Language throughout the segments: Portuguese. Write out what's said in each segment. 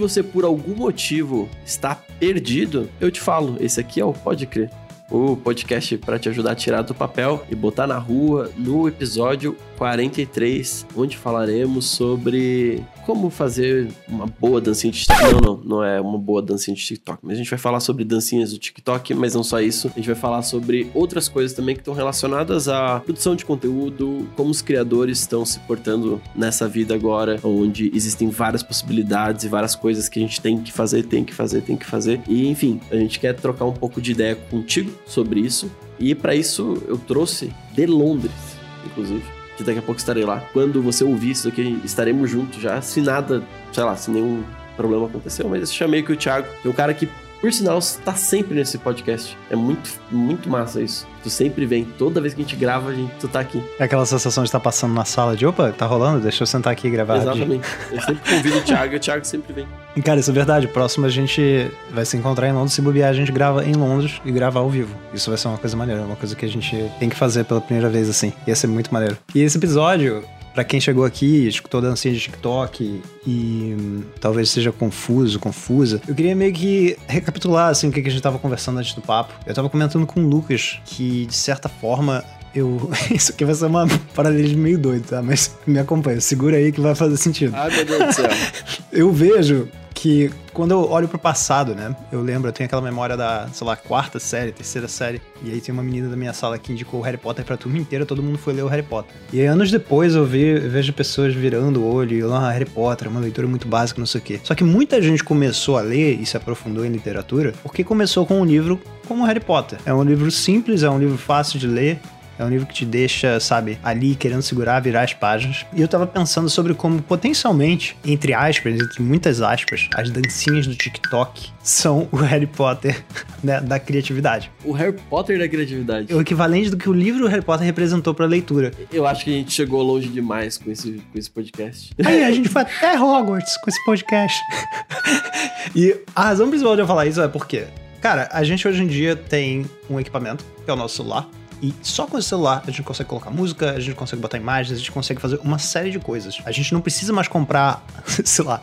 você por algum motivo está perdido, eu te falo, esse aqui é o Pode Crer o podcast para te ajudar a tirar do papel e botar na rua no episódio 43, onde falaremos sobre como fazer uma boa dancinha de TikTok. Não, não, não é uma boa dancinha de TikTok, mas a gente vai falar sobre dancinhas do TikTok, mas não só isso. A gente vai falar sobre outras coisas também que estão relacionadas à produção de conteúdo, como os criadores estão se portando nessa vida agora, onde existem várias possibilidades e várias coisas que a gente tem que fazer, tem que fazer, tem que fazer. E enfim, a gente quer trocar um pouco de ideia contigo sobre isso. E para isso eu trouxe de Londres, inclusive, que daqui a pouco estarei lá. Quando você ouvir isso aqui, estaremos juntos já. Se nada, sei lá, se nenhum problema aconteceu, mas eu chamei aqui o Thiago, que é um cara que por sinal, está sempre nesse podcast. É muito, muito massa isso. Tu sempre vem. Toda vez que a gente grava, a gente, tu tá aqui. É aquela sensação de estar passando na sala de opa, tá rolando? Deixa eu sentar aqui e gravar. Exatamente. Eu sempre convido o Thiago e o Thiago sempre vem. E, cara, isso é verdade. Próximo a gente vai se encontrar em Londres. Se bobear, a gente grava em Londres e grava ao vivo. Isso vai ser uma coisa maneira. Uma coisa que a gente tem que fazer pela primeira vez, assim. Ia ser muito maneiro. E esse episódio, para quem chegou aqui, escutou dancinha de TikTok e hum, talvez seja confuso, confusa, eu queria meio que recapitular assim o que a gente tava conversando antes do papo. Eu tava comentando com o Lucas que de certa forma eu. Isso aqui vai ser uma paralelismo meio doido, tá? Mas me acompanha, segura aí que vai fazer sentido. Ai, meu Deus do céu. eu vejo que quando eu olho pro passado, né? Eu lembro, eu tenho aquela memória da, sei lá, quarta série, terceira série. E aí tem uma menina da minha sala que indicou o Harry Potter pra turma inteira, todo mundo foi ler o Harry Potter. E aí, anos depois eu, vi, eu vejo pessoas virando o olho e lá, ah, Harry Potter, é uma leitura muito básica, não sei o quê. Só que muita gente começou a ler e se aprofundou em literatura porque começou com um livro como Harry Potter. É um livro simples, é um livro fácil de ler, é um livro que te deixa, sabe, ali querendo segurar, virar as páginas. E eu tava pensando sobre como potencialmente, entre aspas, entre muitas aspas, as dancinhas do TikTok são o Harry Potter né, da criatividade. O Harry Potter da criatividade. É o equivalente do que o livro Harry Potter representou pra leitura. Eu acho que a gente chegou longe demais com esse, com esse podcast. Aí, a gente foi até Hogwarts com esse podcast. e a razão principal de eu falar isso é porque, cara, a gente hoje em dia tem um equipamento, que é o nosso celular, e só com o celular a gente consegue colocar música, a gente consegue botar imagens, a gente consegue fazer uma série de coisas. A gente não precisa mais comprar, sei lá,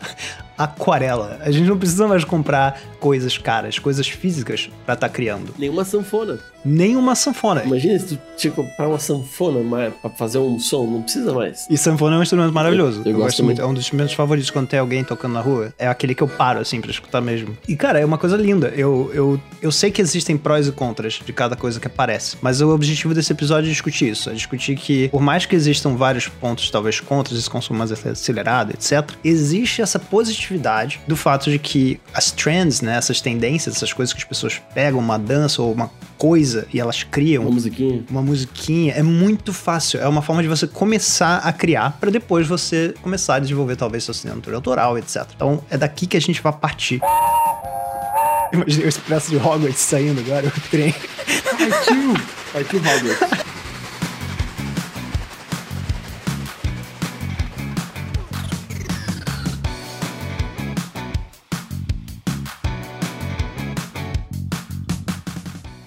aquarela. A gente não precisa mais comprar coisas caras, coisas físicas para estar tá criando. Nenhuma sanfona. Nenhuma sanfona. Imagina se tu tinha que comprar uma sanfona pra fazer um som, não precisa mais. E sanfona é um instrumento maravilhoso. Eu, eu, eu gosto muito. É um dos instrumentos favoritos quando tem alguém tocando na rua. É aquele que eu paro, assim, pra escutar mesmo. E, cara, é uma coisa linda. Eu, eu, eu sei que existem prós e contras de cada coisa que aparece, mas o objetivo desse episódio é discutir isso. É discutir que, por mais que existam vários pontos, talvez, contras, esse consumo mais acelerado, etc., existe essa positividade do fato de que as trends, né, essas tendências, essas coisas que as pessoas pegam, uma dança ou uma coisa e elas criam uma musiquinha. Uma musiquinha é muito fácil. É uma forma de você começar a criar para depois você começar a desenvolver talvez sua assinatura autoral, etc. Então é daqui que a gente vai partir. Imaginei o expresso de Hogwarts saindo agora, o trem. Partiu! Partiu Hogwarts.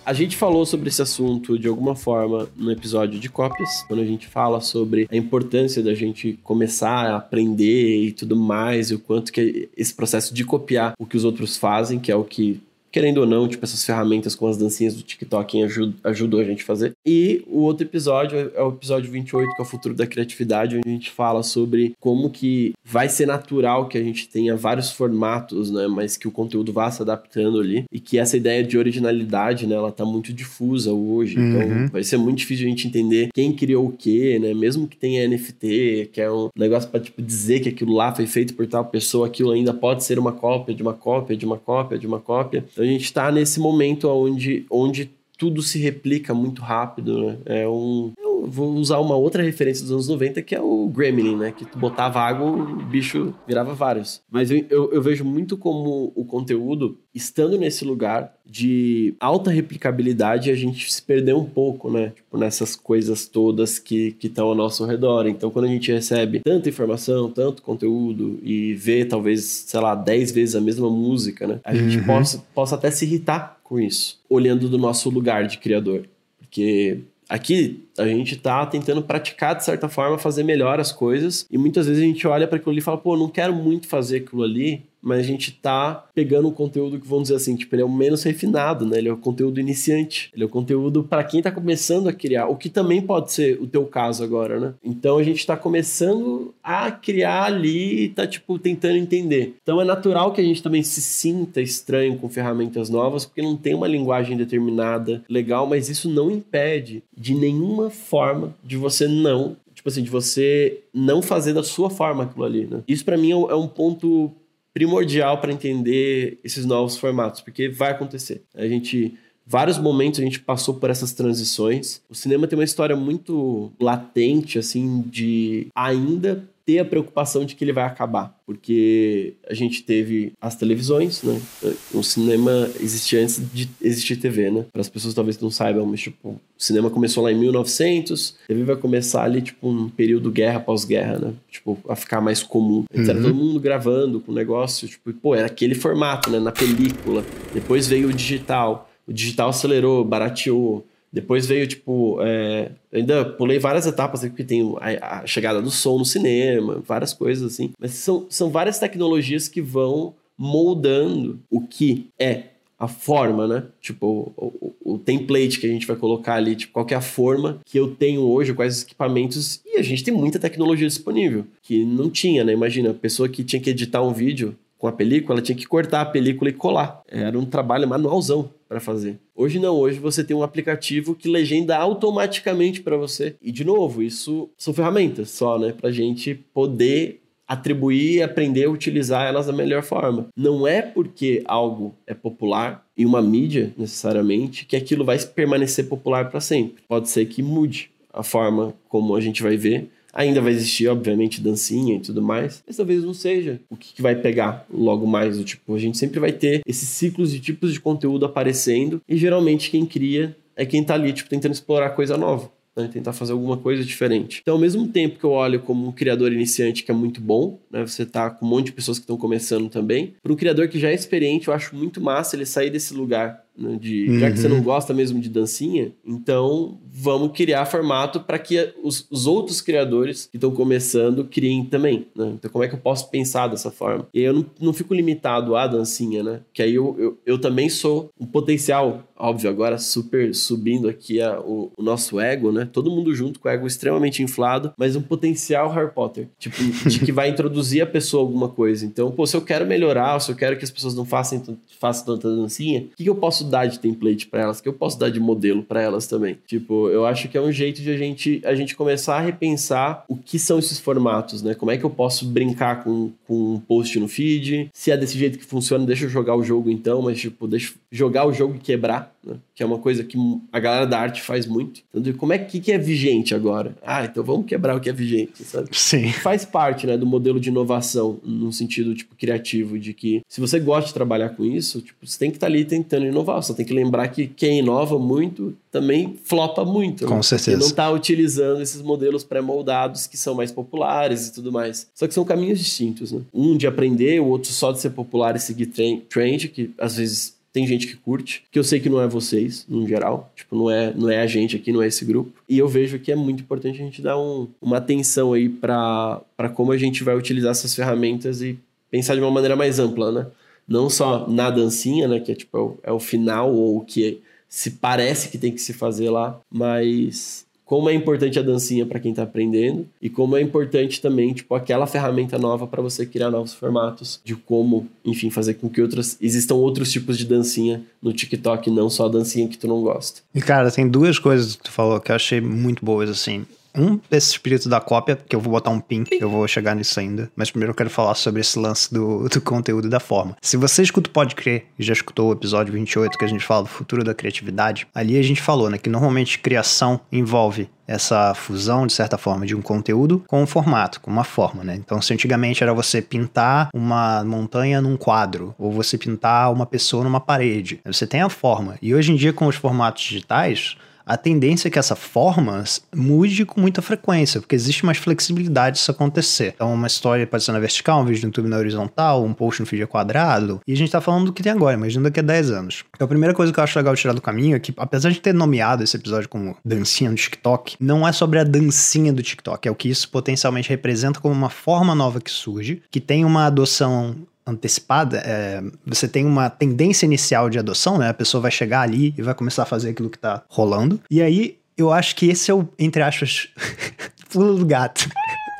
A gente falou sobre esse assunto de alguma forma no episódio de cópias, quando a gente fala sobre a importância da gente começar a aprender e tudo mais, e o quanto que esse processo de copiar o que os outros fazem, que é o que querendo ou não, tipo, essas ferramentas com as dancinhas do TikTok ajud ajudou a gente a fazer. E o outro episódio é o episódio 28, que é o futuro da criatividade, onde a gente fala sobre como que vai ser natural que a gente tenha vários formatos, né, mas que o conteúdo vá se adaptando ali e que essa ideia de originalidade, né, ela tá muito difusa hoje, então uhum. vai ser muito difícil a gente entender quem criou o quê, né, mesmo que tenha NFT, que é um negócio para tipo dizer que aquilo lá foi feito por tal pessoa, aquilo ainda pode ser uma cópia de uma cópia de uma cópia de uma cópia. Então a gente está nesse momento onde, onde tudo se replica muito rápido, né? É um. Vou usar uma outra referência dos anos 90 que é o Gremlin, né? Que tu botava água, o bicho virava vários. Mas eu, eu, eu vejo muito como o conteúdo, estando nesse lugar de alta replicabilidade, a gente se perdeu um pouco, né? Tipo, nessas coisas todas que estão ao nosso redor. Então, quando a gente recebe tanta informação, tanto conteúdo e vê talvez, sei lá, 10 vezes a mesma música, né? A uhum. gente possa, possa até se irritar com isso, olhando do nosso lugar de criador. Porque aqui a gente tá tentando praticar, de certa forma, fazer melhor as coisas. E muitas vezes a gente olha para aquilo ali e fala, pô, não quero muito fazer aquilo ali, mas a gente tá pegando um conteúdo que vamos dizer assim, tipo, ele é o menos refinado, né? Ele é o conteúdo iniciante, ele é o conteúdo para quem tá começando a criar, o que também pode ser o teu caso agora, né? Então a gente tá começando a criar ali e tá tipo tentando entender. Então é natural que a gente também se sinta estranho com ferramentas novas, porque não tem uma linguagem determinada, legal, mas isso não impede de nenhuma forma de você não tipo assim, de você não fazer da sua forma aquilo ali, né? Isso para mim é um ponto primordial para entender esses novos formatos, porque vai acontecer. A gente vários momentos a gente passou por essas transições. O cinema tem uma história muito latente assim de ainda ter a preocupação de que ele vai acabar, porque a gente teve as televisões, né? O cinema existia antes de existir TV, né? Para as pessoas talvez não saibam, mas tipo, o cinema começou lá em 1900, a TV vai começar ali tipo um período guerra pós-guerra, né? Tipo, a ficar mais comum. Uhum. Era todo mundo gravando com o negócio, tipo, pô, era aquele formato, né, na película. Depois veio o digital. O digital acelerou, barateou, depois veio, tipo, é, ainda pulei várias etapas, porque tem a, a, chegada do som no cinema, várias coisas assim. Mas são, são várias tecnologias que vão moldando o que é a forma, né? Tipo, o, o, o, template que a gente vai colocar ali, tipo, qual é a forma que eu tenho hoje, quais os equipamentos. E a gente tem muita tecnologia disponível, que não tinha, né? Imagina, a pessoa que tinha que editar um vídeo com a película, ela tinha que cortar a película e colar. Era um trabalho manualzão para fazer. Hoje não, hoje você tem um aplicativo que legenda automaticamente para você. E de novo, isso são ferramentas só, né, pra gente poder atribuir, aprender a utilizar elas da melhor forma. Não é porque algo é popular em uma mídia necessariamente que aquilo vai permanecer popular para sempre. Pode ser que mude a forma como a gente vai ver Ainda vai existir, obviamente, dancinha e tudo mais, mas talvez não seja o que, vai pegar logo mais. Do tipo, a gente sempre vai ter esses ciclos de tipos de conteúdo aparecendo e geralmente quem cria é quem tá ali, tipo, tentando explorar coisa nova. Né, tentar fazer alguma coisa diferente. Então, ao mesmo tempo que eu olho como um criador iniciante que é muito bom, né, você tá com um monte de pessoas que estão começando também, para um criador que já é experiente, eu acho muito massa ele sair desse lugar de, uhum. Já que você não uhum. gosta mesmo de dancinha, então vamos criar formato para que os, os, outros criadores que estão começando criem também. Né? Então, como é que eu posso pensar dessa forma? E eu não, não fico limitado à dancinha, né? Que aí eu, eu, eu também sou um potencial, óbvio, agora super subindo aqui a, o, o, nosso ego, né? Todo mundo junto com o ego extremamente inflado, mas um potencial Harry Potter, tipo, de que vai introduzir a pessoa alguma coisa. Então, pô, se eu quero melhorar, se eu quero que as pessoas não façam, façam tanta dancinha, o que, que eu posso dar de template para elas, que eu posso dar de modelo para elas também. Tipo, eu acho que é um jeito de a gente, a gente começar a repensar o que são esses formatos, né? Como é que eu posso brincar com, com um post no feed? Se é desse jeito que funciona, deixa eu jogar o jogo então, mas tipo, deixa eu jogar o jogo e quebrar, né? Que é uma coisa que a galera da arte faz muito. Então, como é que, que é vigente agora? Ah, então vamos quebrar o que é vigente, sabe? Sim. Faz parte, né, do modelo de inovação, num sentido, tipo, criativo, de que se você gosta de trabalhar com isso, tipo, você tem que estar tá ali tentando inovar. Só tem que lembrar que quem inova muito também flopa muito. Com né? certeza. Porque não está utilizando esses modelos pré-moldados que são mais populares e tudo mais. Só que são caminhos distintos, né? Um de aprender, o outro só de ser popular e seguir trend, que às vezes tem gente que curte, que eu sei que não é vocês, no geral. Tipo, não é, não é a gente aqui, não é esse grupo. E eu vejo que é muito importante a gente dar um, uma atenção aí para como a gente vai utilizar essas ferramentas e pensar de uma maneira mais ampla, né? Não só na dancinha, né? Que é tipo, é o, é o final ou o que se parece que tem que se fazer lá, mas como é importante a dancinha para quem está aprendendo e como é importante também, tipo, aquela ferramenta nova para você criar novos formatos de como, enfim, fazer com que outras existam outros tipos de dancinha no TikTok, não só a dancinha que tu não gosta. E cara, tem duas coisas que tu falou que eu achei muito boas assim. Um desse espírito da cópia, que eu vou botar um pin, eu vou chegar nisso ainda. Mas primeiro eu quero falar sobre esse lance do, do conteúdo e da forma. Se você escuta o Pode Crer e já escutou o episódio 28, que a gente fala do futuro da criatividade, ali a gente falou, né, que normalmente criação envolve essa fusão, de certa forma, de um conteúdo com um formato, com uma forma, né? Então, se antigamente era você pintar uma montanha num quadro, ou você pintar uma pessoa numa parede, você tem a forma. E hoje em dia, com os formatos digitais, a tendência é que essa forma mude com muita frequência, porque existe mais flexibilidade disso acontecer. Então, uma história pode ser na vertical, um vídeo no YouTube na horizontal, um post no feed quadrado, e a gente tá falando do que tem agora, imagina daqui a 10 anos. Então, a primeira coisa que eu acho legal tirar do caminho é que, apesar de ter nomeado esse episódio como dancinha do TikTok, não é sobre a dancinha do TikTok, é o que isso potencialmente representa como uma forma nova que surge, que tem uma adoção antecipada, é, você tem uma tendência inicial de adoção, né? A pessoa vai chegar ali e vai começar a fazer aquilo que tá rolando. E aí, eu acho que esse é o, entre aspas, pulo do gato.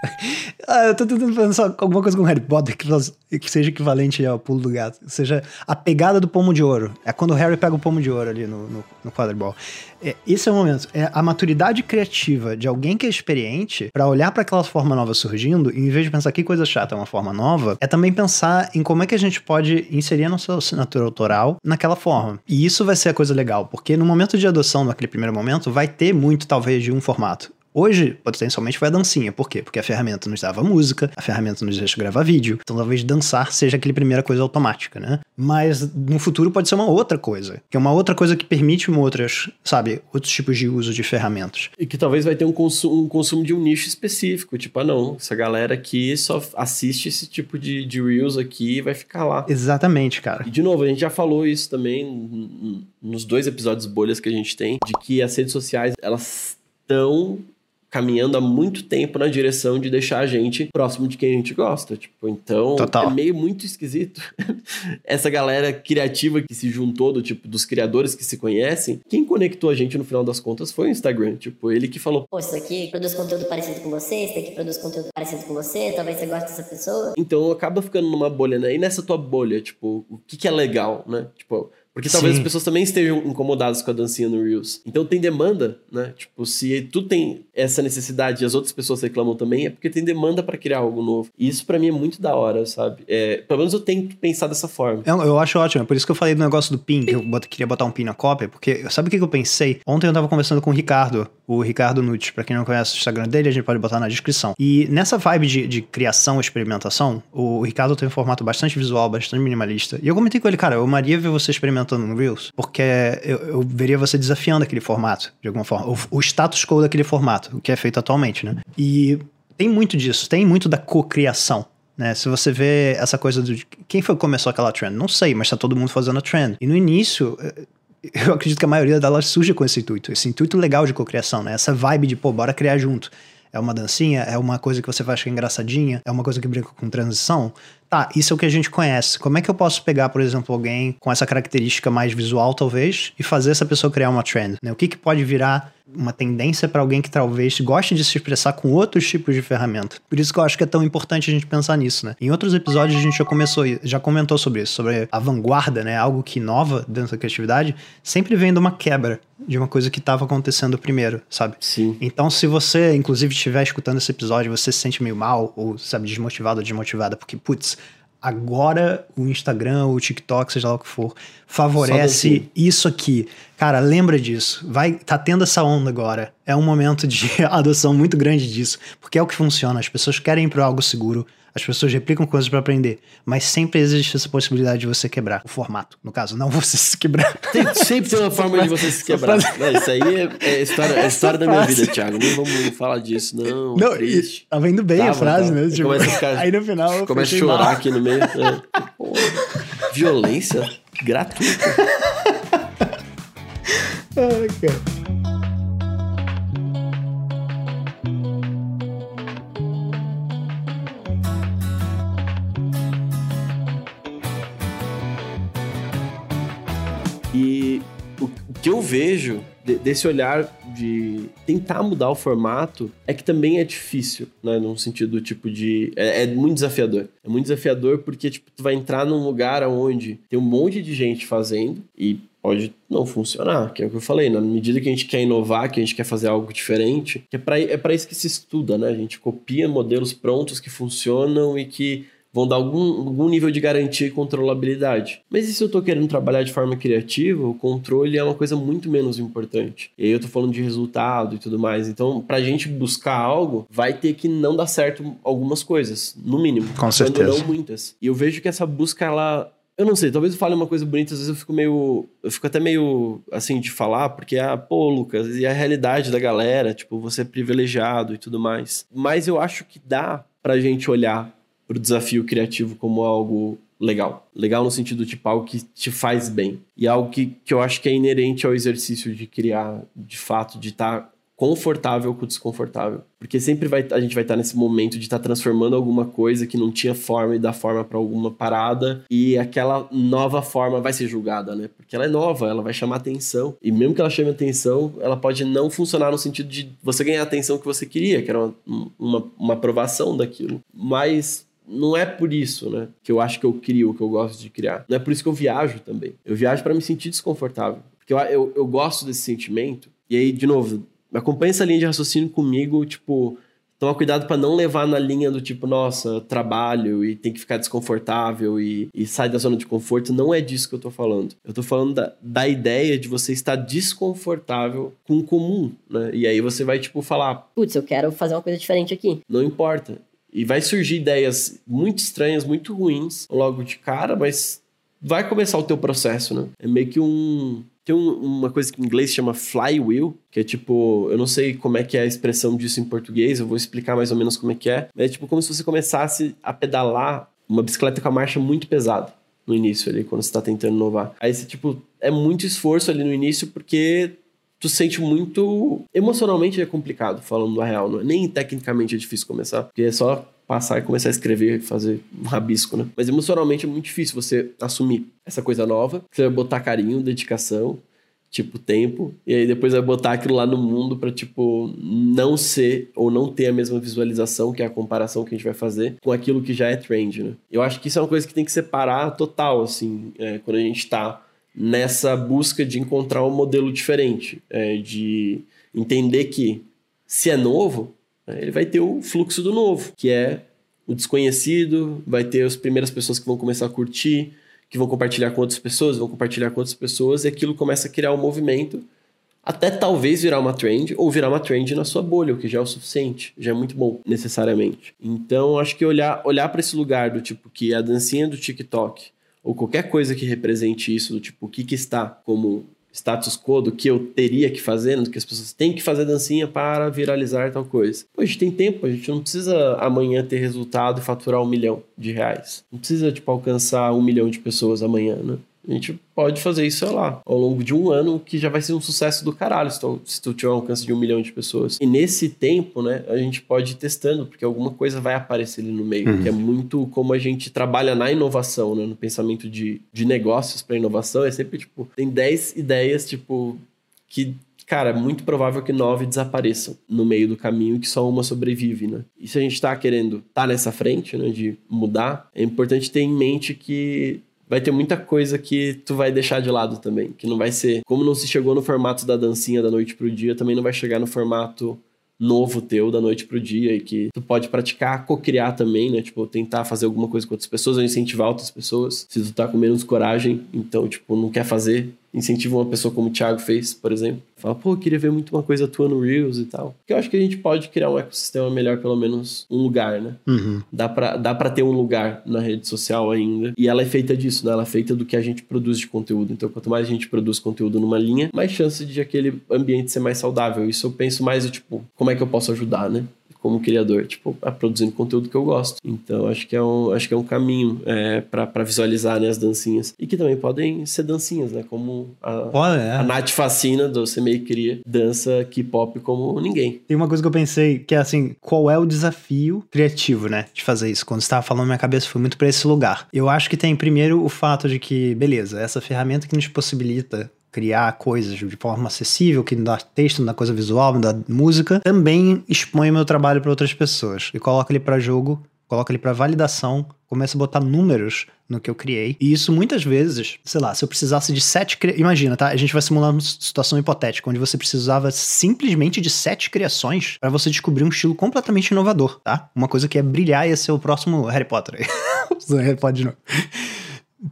ah, eu tô tentando pensar alguma coisa com Harry Potter que, seja equivalente ao pulo do gato. Seja a pegada do pomo de ouro. É quando o Harry pega o pomo de ouro ali no, no, no quadribol. É, esse é o momento. É a maturidade criativa de alguém que é experiente para olhar para aquela forma nova surgindo, e em vez de pensar que coisa chata é uma forma nova, é também pensar em como é que a gente pode inserir a nossa assinatura autoral naquela forma. E isso vai ser a coisa legal, porque no momento de adoção, naquele primeiro momento, vai ter muito, talvez, de um formato. Hoje, potencialmente, foi a dancinha. Por quê? Porque a ferramenta nos dava música, a ferramenta nos deixa gravar vídeo. Então, talvez dançar seja aquela primeira coisa automática, né? Mas no futuro pode ser uma outra coisa. Que é uma outra coisa que permite outras, sabe, outros tipos de uso de ferramentas. E que talvez vai ter um consumo, um consumo de um nicho específico. Tipo, ah, não, essa galera aqui só assiste esse tipo de, de Reels aqui e vai ficar lá. Exatamente, cara. E de novo, a gente já falou isso também nos dois episódios bolhas que a gente tem, de que as redes sociais, elas estão caminhando há muito tempo na direção de deixar a gente próximo de quem a gente gosta. Tipo, então Total. é meio muito esquisito. Essa galera criativa que se juntou, do tipo, dos criadores que se conhecem, quem conectou a gente no final das contas foi o Instagram. Tipo, ele que falou: Pô, isso aqui produz conteúdo parecido com você, isso aqui produz conteúdo parecido com você, talvez você goste dessa pessoa. Então acaba ficando numa bolha, né? E nessa tua bolha, tipo, o que, que é legal, né? Tipo, porque talvez Sim. as pessoas também estejam incomodadas com a dancinha no Reels. Então tem demanda, né? Tipo, se tu tem essa necessidade e as outras pessoas reclamam também, é porque tem demanda para criar algo novo. E isso para mim é muito da hora, sabe? É, pelo menos eu tenho que pensar dessa forma. Eu, eu acho ótimo. É por isso que eu falei do negócio do pin, que eu bot, queria botar um pin na cópia, porque sabe o que eu pensei? Ontem eu tava conversando com o Ricardo, o Ricardo Nutt. Pra quem não conhece o Instagram dele, a gente pode botar na descrição. E nessa vibe de, de criação, experimentação, o Ricardo tem um formato bastante visual, bastante minimalista. E eu comentei com ele, cara, eu amaria ver você experimentando no Reels porque eu, eu, veria você desafiando aquele formato, de alguma forma. O, o status quo daquele formato, o que é feito atualmente, né? E tem muito disso, tem muito da cocriação. Né? Se você vê essa coisa do. Quem foi que começou aquela trend? Não sei, mas tá todo mundo fazendo a trend. E no início, eh, eu acredito que a maioria delas surge com esse intuito, esse intuito legal de cocriação, né? Essa vibe de, pô, bora criar junto. É uma dancinha? É uma coisa que você vai achar engraçadinha? É uma coisa que brinca com transição? Tá, isso é o que a gente conhece. Como é que eu posso pegar, por exemplo, alguém com essa característica mais visual, talvez, e fazer essa pessoa criar uma trend? Né? O que, que pode virar uma tendência para alguém que talvez goste de se expressar com outros tipos de ferramenta. Por isso que eu acho que é tão importante a gente pensar nisso, né? Em outros episódios a gente já começou, já comentou sobre isso, sobre a vanguarda, né? Algo que inova dentro da criatividade, sempre vem de uma quebra de uma coisa que estava acontecendo primeiro, sabe? Sim. Então, se você, inclusive, estiver escutando esse episódio, você se sente meio mal ou, sabe, desmotivado ou desmotivada, porque, putz, agora o Instagram, o TikTok, seja lá o que for, favorece isso aqui. Cara, lembra disso. Vai, tá tendo essa onda agora. É um momento de adoção muito grande disso, porque é o que funciona. As pessoas querem ir para algo seguro. As pessoas replicam coisas para aprender, mas sempre existe essa possibilidade de você quebrar o formato. No caso, não você se quebrar. Tem, sempre tem uma forma de você se quebrar. Não, isso aí é, é história, é história da minha vida, Thiago. Nem vamos falar disso, não. Não, triste. tá vendo bem a frase, né? Tipo, começa a ficar, aí no final. Começa a chorar mal. aqui no meio. É. violência gratuita. Ai, cara. que eu vejo de, desse olhar de tentar mudar o formato é que também é difícil, né? Num sentido tipo de. É, é, muito desafiador. É muito desafiador porque, tipo, tu vai entrar num lugar onde tem um monte de gente fazendo e pode não funcionar, que é o que eu falei, na medida que a gente quer inovar, que a gente quer fazer algo diferente, que é para é pra isso que se estuda, né? A gente copia modelos prontos que funcionam e que vão dar algum, algum nível de garantia e controlabilidade. Mas e se eu estou querendo trabalhar de forma criativa, o controle é uma coisa muito menos importante. E aí eu estou falando de resultado e tudo mais. Então, para a gente buscar algo, vai ter que não dar certo algumas coisas, no mínimo. Com certeza. Não muitas. E eu vejo que essa busca, ela eu não sei, talvez eu fale uma coisa bonita, às vezes eu fico meio. Eu fico até meio assim de falar, porque, ah, pô, Lucas, e a realidade da galera, tipo, você é privilegiado e tudo mais. Mas eu acho que dá pra gente olhar para o desafio criativo como algo legal. Legal no sentido tipo algo que te faz bem. E algo que, que eu acho que é inerente ao exercício de criar, de fato, de estar tá confortável com o desconfortável. Porque sempre vai, a gente vai estar nesse momento de estar transformando alguma coisa que não tinha forma e dar forma para alguma parada e aquela nova forma vai ser julgada, né? Porque ela é nova, ela vai chamar atenção. E mesmo que ela chame atenção, ela pode não funcionar no sentido de você ganhar a atenção que você queria, que era uma, uma, uma aprovação daquilo. Mas não é por isso, né, que eu acho que eu crio, que eu gosto de criar. Não é por isso que eu viajo também. Eu viajo para me sentir desconfortável. Porque eu, eu, eu gosto desse sentimento. E aí, de novo, acompanha essa linha de raciocínio comigo, tipo, toma cuidado para não levar na linha do tipo, nossa, trabalho e tem que ficar desconfortável e, e sai da zona de conforto. Não é disso que eu tô falando. Eu tô falando da, da ideia de você estar desconfortável com o comum, né? E aí você vai, tipo, falar: Putz, eu quero fazer uma coisa diferente aqui. Não importa. E vai surgir ideias muito estranhas, muito ruins, logo de cara, mas vai começar o teu processo, né? É meio que um, tem um, uma coisa que em inglês chama flywheel, que é tipo, eu não sei como é que é a expressão disso em português, eu vou explicar mais ou menos como é que é. É tipo como se você começasse a pedalar uma bicicleta com a marcha muito pesada no início ali, quando você tá tentando inovar. Aí você, tipo, é muito esforço ali no início porque tu sente muito. Emocionalmente é complicado, falando a real. Não é? Nem tecnicamente é difícil começar, porque é só passar e começar a escrever, fazer um rabisco, né? Mas emocionalmente é muito difícil você assumir essa coisa nova. Você vai botar carinho, dedicação, tipo, tempo, e aí depois vai botar aquilo lá no mundo para tipo, não ser ou não ter a mesma visualização, que é a comparação que a gente vai fazer, com aquilo que já é trend, né? Eu acho que isso é uma coisa que tem que separar total, assim, é, quando a gente tá nessa busca de encontrar um modelo diferente, é, de entender que se é novo, né, ele vai ter o fluxo do novo, que é o desconhecido, vai ter as primeiras pessoas que vão começar a curtir, que vão compartilhar com outras pessoas, vão compartilhar com outras pessoas, e aquilo começa a criar um movimento, até talvez virar uma trend, ou virar uma trend na sua bolha, o que já é o suficiente, já é muito bom, necessariamente. Então, acho que olhar, olhar para esse lugar do tipo que a dancinha do TikTok, ou qualquer coisa que represente isso, do tipo o que, que está como status quo do que eu teria que fazer, do que as pessoas têm que fazer dancinha para viralizar tal coisa. Pô, a gente tem tempo, a gente não precisa amanhã ter resultado e faturar um milhão de reais. Não precisa, tipo, alcançar um milhão de pessoas amanhã, né? A gente pode fazer isso, sei lá, ao longo de um ano, que já vai ser um sucesso do caralho se tu, se tu tiver um alcance de um milhão de pessoas. E nesse tempo, né, a gente pode ir testando, porque alguma coisa vai aparecer ali no meio, uhum. que é muito como a gente trabalha na inovação, né, no pensamento de, de negócios para inovação, é sempre, tipo, tem 10 ideias, tipo, que cara, é muito provável que nove desapareçam no meio do caminho e que só uma sobrevive, né? E se a gente tá querendo estar tá nessa frente, né, de mudar, é importante ter em mente que vai ter muita coisa que tu vai deixar de lado também. Que não vai ser. Como não se chegou no formato da dancinha da noite pro dia, também não vai chegar no formato novo teu da noite pro dia e que tu pode praticar, co-criar também, né? Tipo, tentar fazer alguma coisa com outras pessoas ou incentivar outras pessoas. Se tu tá com menos coragem, então, tipo, não quer fazer, incentiva uma pessoa como o Thiago fez, por exemplo. Fala, pô, eu queria ver muito uma coisa tua no Reels e tal. Porque eu acho que a gente pode criar um ecossistema melhor, pelo menos um lugar, né? Uhum. Dá, pra, dá pra ter um lugar na rede social ainda. E ela é feita disso, né? Ela é feita do que a gente produz de conteúdo. Então, quanto mais a gente produz conteúdo numa linha, mais chance de aquele ambiente ser mais saudável. Isso eu penso mais, tipo, como é que eu posso ajudar, né? Como criador, tipo, a produzindo conteúdo que eu gosto. Então, acho que é um, acho que é um caminho é, para visualizar né, as dancinhas. E que também podem ser dancinhas, né? Como a, Olha, é. a Nath Fascina, do Você Meio Cria, dança K-pop como ninguém. Tem uma coisa que eu pensei, que é assim, qual é o desafio criativo, né, de fazer isso? Quando você estava falando, minha cabeça foi muito para esse lugar. Eu acho que tem, primeiro, o fato de que, beleza, essa ferramenta que nos possibilita criar coisas de forma acessível, que não dá texto, não dá coisa visual, não dá música, também expõe meu trabalho para outras pessoas e coloca ele para jogo, coloca ele para validação, começa a botar números no que eu criei. E isso muitas vezes, sei lá, se eu precisasse de sete. Cri... Imagina, tá? A gente vai simular uma situação hipotética, onde você precisava simplesmente de sete criações para você descobrir um estilo completamente inovador, tá? Uma coisa que é brilhar e ia ser o próximo Harry Potter. Harry Potter de novo.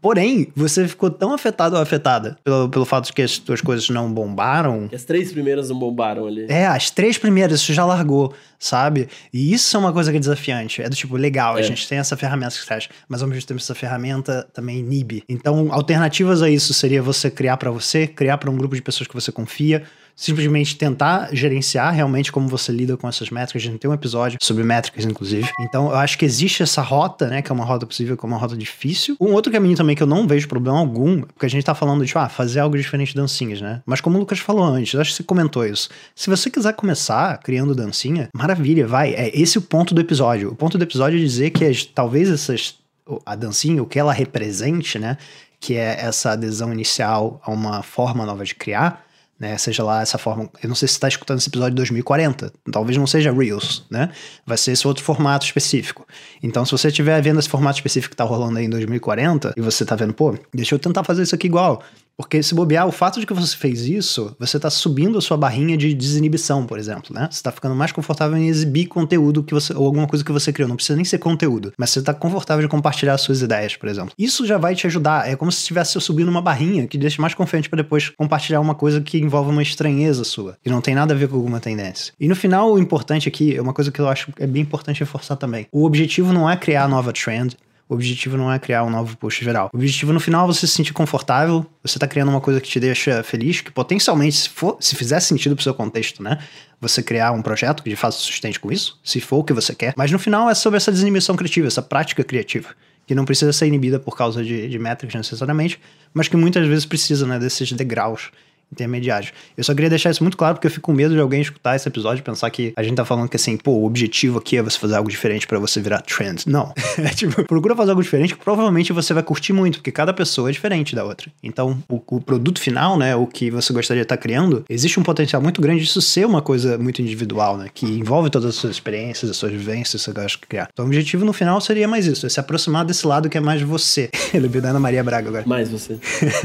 Porém, você ficou tão afetado ou afetada pelo, pelo fato de que as tuas coisas não bombaram. As três primeiras não bombaram ali. É, as três primeiras você já largou, sabe? E isso é uma coisa que é desafiante. É do tipo, legal, é. a gente tem essa ferramenta que traz, mas ao mesmo tempo essa ferramenta também inibe. Então, alternativas a isso seria você criar para você, criar para um grupo de pessoas que você confia, simplesmente tentar gerenciar realmente como você lida com essas métricas. A gente tem um episódio sobre métricas, inclusive. Então, eu acho que existe essa rota, né, que é uma rota possível, que é uma rota difícil. Um outro caminho também que eu não vejo problema algum, porque a gente tá falando de, ah, fazer algo diferente de dancinhas, né? Mas como o Lucas falou antes, acho que você comentou isso. Se você quiser começar criando dancinha, maravilha, vai. É esse o ponto do episódio. O ponto do episódio é dizer que as, talvez essas a dancinha, o que ela represente, né? Que é essa adesão inicial a uma forma nova de criar, né? Seja lá essa forma. Eu não sei se você está escutando esse episódio de 2040. Talvez não seja Reels, né? Vai ser esse outro formato específico. Então, se você estiver vendo esse formato específico que está rolando aí em 2040 e você está vendo, pô, deixa eu tentar fazer isso aqui igual. Porque se bobear, o fato de que você fez isso, você está subindo a sua barrinha de desinibição, por exemplo, né? Você está ficando mais confortável em exibir conteúdo que você, ou alguma coisa que você criou. Não precisa nem ser conteúdo, mas você está confortável de compartilhar suas ideias, por exemplo. Isso já vai te ajudar. É como se estivesse subindo uma barrinha que deixa mais confiante para depois compartilhar uma coisa que envolve uma estranheza sua, que não tem nada a ver com alguma tendência. E no final, o importante aqui é uma coisa que eu acho é bem importante reforçar também. O objetivo não é criar nova trend, o objetivo não é criar um novo post geral. O objetivo no final é você se sentir confortável, você está criando uma coisa que te deixa feliz, que potencialmente, se, for, se fizer sentido pro seu contexto, né? Você criar um projeto que de fato sustente com isso, se for o que você quer. Mas no final é sobre essa desinibição criativa, essa prática criativa, que não precisa ser inibida por causa de, de métricas necessariamente, mas que muitas vezes precisa, né, desses degraus intermediários. Eu só queria deixar isso muito claro porque eu fico com medo de alguém escutar esse episódio e pensar que a gente tá falando que assim, pô, o objetivo aqui é você fazer algo diferente para você virar trend. Não. é tipo, procura fazer algo diferente que provavelmente você vai curtir muito, porque cada pessoa é diferente da outra. Então, o, o produto final, né, o que você gostaria de estar tá criando, existe um potencial muito grande disso ser uma coisa muito individual, né, que envolve todas as suas experiências, as suas vivências, você gosta de criar. Então, o objetivo no final seria mais isso, é se aproximar desse lado que é mais você. Ana Maria Braga agora. Mais você.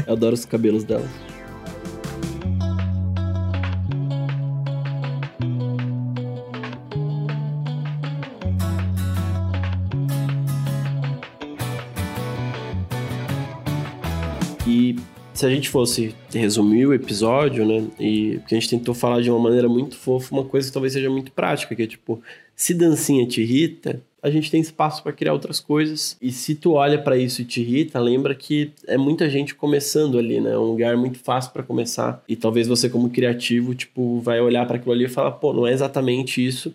Eu adoro os cabelos dela. Se a gente fosse resumir o episódio, né? E que a gente tentou falar de uma maneira muito fofa, uma coisa que talvez seja muito prática, que é tipo, se dancinha te irrita, a gente tem espaço para criar outras coisas. E se tu olha para isso e te irrita, lembra que é muita gente começando ali, né? É um lugar muito fácil para começar. E talvez você como criativo, tipo, vai olhar para aquilo ali e falar, pô, não é exatamente isso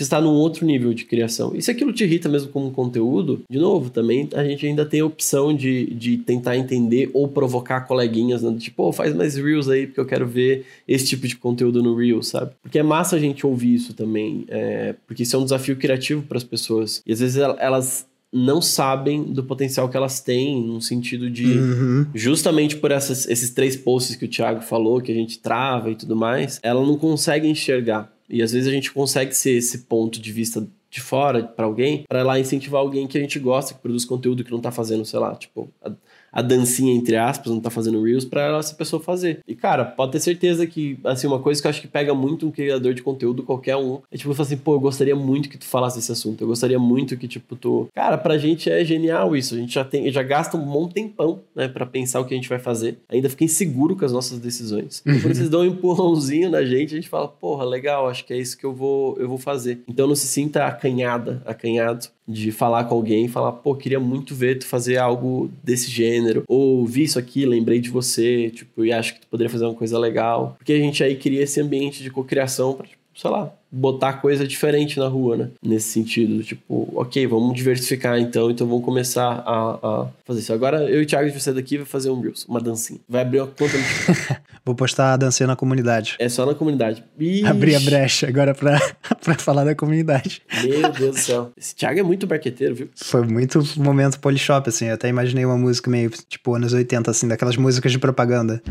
porque está num outro nível de criação. E se aquilo te irrita mesmo como conteúdo, de novo, também a gente ainda tem a opção de, de tentar entender ou provocar coleguinhas, né? Tipo, oh, faz mais Reels aí, porque eu quero ver esse tipo de conteúdo no Reels, sabe? Porque é massa a gente ouvir isso também, é, porque isso é um desafio criativo para as pessoas. E às vezes elas não sabem do potencial que elas têm, no sentido de, uhum. justamente por essas, esses três posts que o Thiago falou, que a gente trava e tudo mais, ela não consegue enxergar. E às vezes a gente consegue ser esse ponto de vista de fora para alguém, para lá incentivar alguém que a gente gosta, que produz conteúdo que não tá fazendo, sei lá, tipo, a, a dancinha, entre aspas, não tá fazendo Reels, pra essa pessoa fazer. E, cara, pode ter certeza que, assim, uma coisa que eu acho que pega muito um criador de conteúdo, qualquer um, é tipo, assim, pô, eu gostaria muito que tu falasse esse assunto, eu gostaria muito que, tipo, tu... Cara, pra gente é genial isso, a gente já tem, já gasta um bom tempão, né, pra pensar o que a gente vai fazer, ainda fica inseguro com as nossas decisões. Uhum. Quando vocês dão um empurrãozinho na gente, a gente fala, porra, legal, acho que é isso que eu vou, eu vou fazer. Então não se sinta acanhada, acanhado de falar com alguém e falar, pô, queria muito ver tu fazer algo desse gênero, ou vi isso aqui, lembrei de você, tipo, e acho que tu poderia fazer uma coisa legal. Porque a gente aí cria esse ambiente de cocriação para, tipo, sei lá, botar coisa diferente na rua, né? Nesse sentido, tipo, ok, vamos diversificar então, então vamos começar a, a fazer isso. Agora eu e o Thiago de você daqui vai fazer um Reels, uma dancinha. Vai abrir uma conta no Vou postar a dancinha na comunidade. É só na comunidade. Ixi. Abrir a brecha agora pra, pra falar da comunidade. Meu Deus do céu. Esse Thiago é muito barqueteiro, viu? Foi muito momento polishop, assim. Eu até imaginei uma música meio, tipo, anos 80, assim, daquelas músicas de propaganda.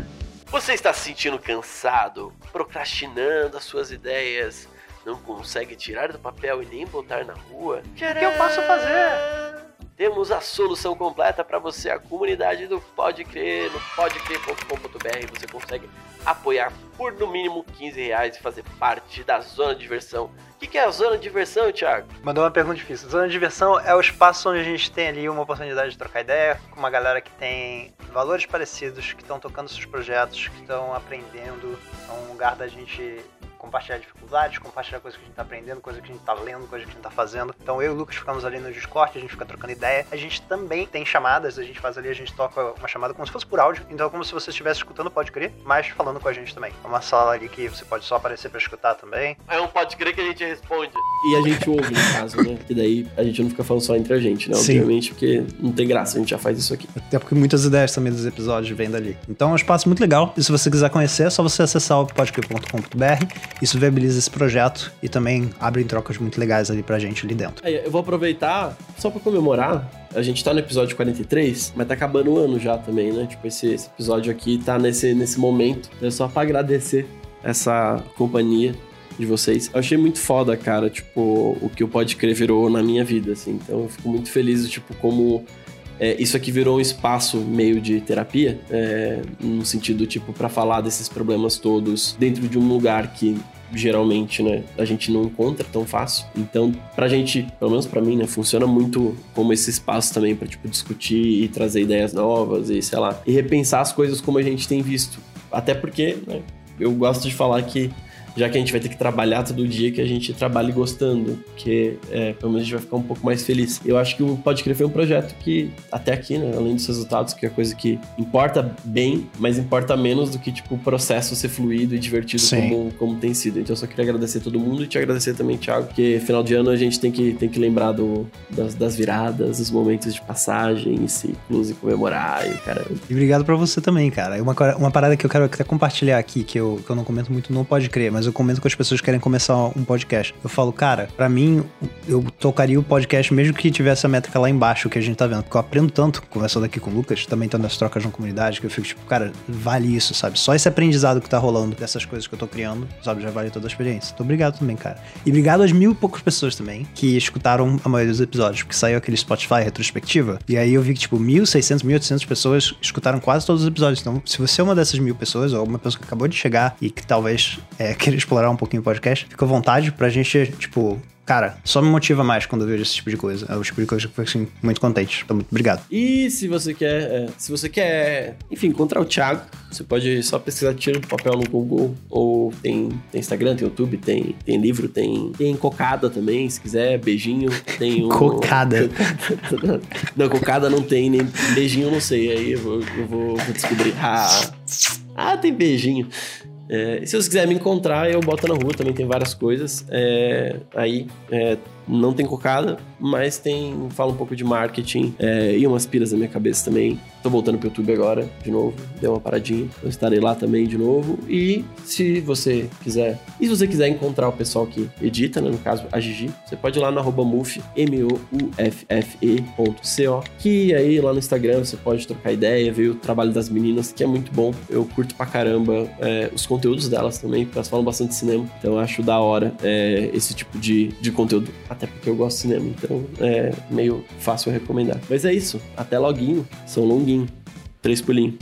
Você está se sentindo cansado, procrastinando as suas ideias, não consegue tirar do papel e nem botar na rua? O que eu posso fazer? Temos a solução completa para você, a comunidade do Pode Crer, no podecrer.com.br. Você consegue apoiar por no mínimo 15 reais e fazer parte da zona de diversão. O que, que é a zona de diversão, Thiago? Mandou uma pergunta difícil. Zona de diversão é o espaço onde a gente tem ali uma oportunidade de trocar ideia com uma galera que tem valores parecidos, que estão tocando seus projetos, que estão aprendendo. É um lugar da gente compartilhar dificuldades, compartilhar coisas que a gente tá aprendendo, coisas que a gente tá lendo, coisas que a gente tá fazendo. Então eu e o Lucas ficamos ali no Discord, a gente fica trocando ideia. A gente também tem chamadas, a gente faz ali, a gente toca uma chamada como se fosse por áudio. Então é como se você estivesse escutando, pode crer, mas falando com a gente também. É uma sala ali que você pode só aparecer para escutar também. É um pode crer que a gente responde. E a gente ouve, no caso, né? E daí a gente não fica falando só entre a gente, né? Sim. Obviamente, porque não tem graça, a gente já faz isso aqui. Até porque muitas ideias também dos episódios vêm dali. Então é um espaço muito legal. E se você quiser conhecer, é só você acessar o podcre.com.br. Isso viabiliza esse projeto e também abre trocas muito legais ali pra gente ali dentro. Eu vou aproveitar só pra comemorar. A gente tá no episódio 43, mas tá acabando o ano já também, né? Tipo, esse, esse episódio aqui tá nesse, nesse momento. É só pra agradecer essa companhia de vocês. Eu achei muito foda, cara, tipo, o que o Pode Crer virou na minha vida, assim. Então eu fico muito feliz, tipo, como é, isso aqui virou um espaço meio de terapia, é, no sentido, tipo, para falar desses problemas todos dentro de um lugar que geralmente, né, a gente não encontra tão fácil. Então, pra gente, pelo menos pra mim, né, funciona muito como esse espaço também pra, tipo, discutir e trazer ideias novas e, sei lá, e repensar as coisas como a gente tem visto. Até porque, né, eu gosto de falar que já que a gente vai ter que trabalhar todo dia, que a gente trabalhe gostando, porque é, pelo menos a gente vai ficar um pouco mais feliz. Eu acho que o Pode Crer foi um projeto que, até aqui, né, além dos resultados, que é coisa que importa bem, mas importa menos do que, tipo, o processo ser fluido e divertido como, como tem sido. Então eu só queria agradecer todo mundo e te agradecer também, Thiago, porque final de ano a gente tem que, tem que lembrar do, das, das viradas, dos momentos de passagem, ciclos e comemorar e caramba. E obrigado pra você também, cara. Uma, uma parada que eu quero até compartilhar aqui, que eu, que eu não comento muito no Pode Crer, mas eu comento com as pessoas que querem começar um podcast. Eu falo, cara, para mim, eu tocaria o podcast mesmo que tivesse a métrica lá embaixo que a gente tá vendo. Porque eu aprendo tanto conversando aqui com o Lucas, também tendo as trocas na comunidade, que eu fico tipo, cara, vale isso, sabe? Só esse aprendizado que tá rolando dessas coisas que eu tô criando, sabe? Já vale toda a experiência. Então, obrigado também, cara. E obrigado às mil e poucas pessoas também que escutaram a maioria dos episódios, porque saiu aquele Spotify retrospectiva. E aí eu vi que, tipo, 1.600, 1.800 pessoas escutaram quase todos os episódios. Então, se você é uma dessas mil pessoas, ou uma pessoa que acabou de chegar e que talvez é, queira explorar um pouquinho o podcast, fica à vontade pra gente, tipo, cara, só me motiva mais quando eu vejo esse tipo de coisa. É o tipo de coisa que eu fico assim, muito contente. Então, muito obrigado. E se você quer, é, se você quer, enfim, encontrar o Thiago, você pode só pesquisar Tiro do Papel no Google, ou tem, tem Instagram, tem YouTube, tem, tem livro, tem, tem cocada também, se quiser, beijinho, tem um... cocada. não, cocada não tem, nem beijinho não sei, aí eu vou, eu vou, vou descobrir. Ah, ah, tem beijinho. É, se você quiser me encontrar, eu boto na rua, também tem várias coisas. É, aí é, não tem cocada, mas tem. Fala um pouco de marketing é, e umas piras na minha cabeça também. Tô voltando pro YouTube agora, de novo, deu uma paradinha. Eu estarei lá também de novo. E se você quiser. E se você quiser encontrar o pessoal que edita, né? No caso, a Gigi, você pode ir lá no arroba muf, M-O-U-F-F-E.co. Que aí lá no Instagram você pode trocar ideia, ver o trabalho das meninas, que é muito bom. Eu curto pra caramba é, os conteúdos delas também, porque elas falam bastante cinema. Então eu acho da hora é, esse tipo de, de conteúdo. Até porque eu gosto de cinema, então é meio fácil recomendar. Mas é isso. Até loguinho. São longuinho. Três pulinhos.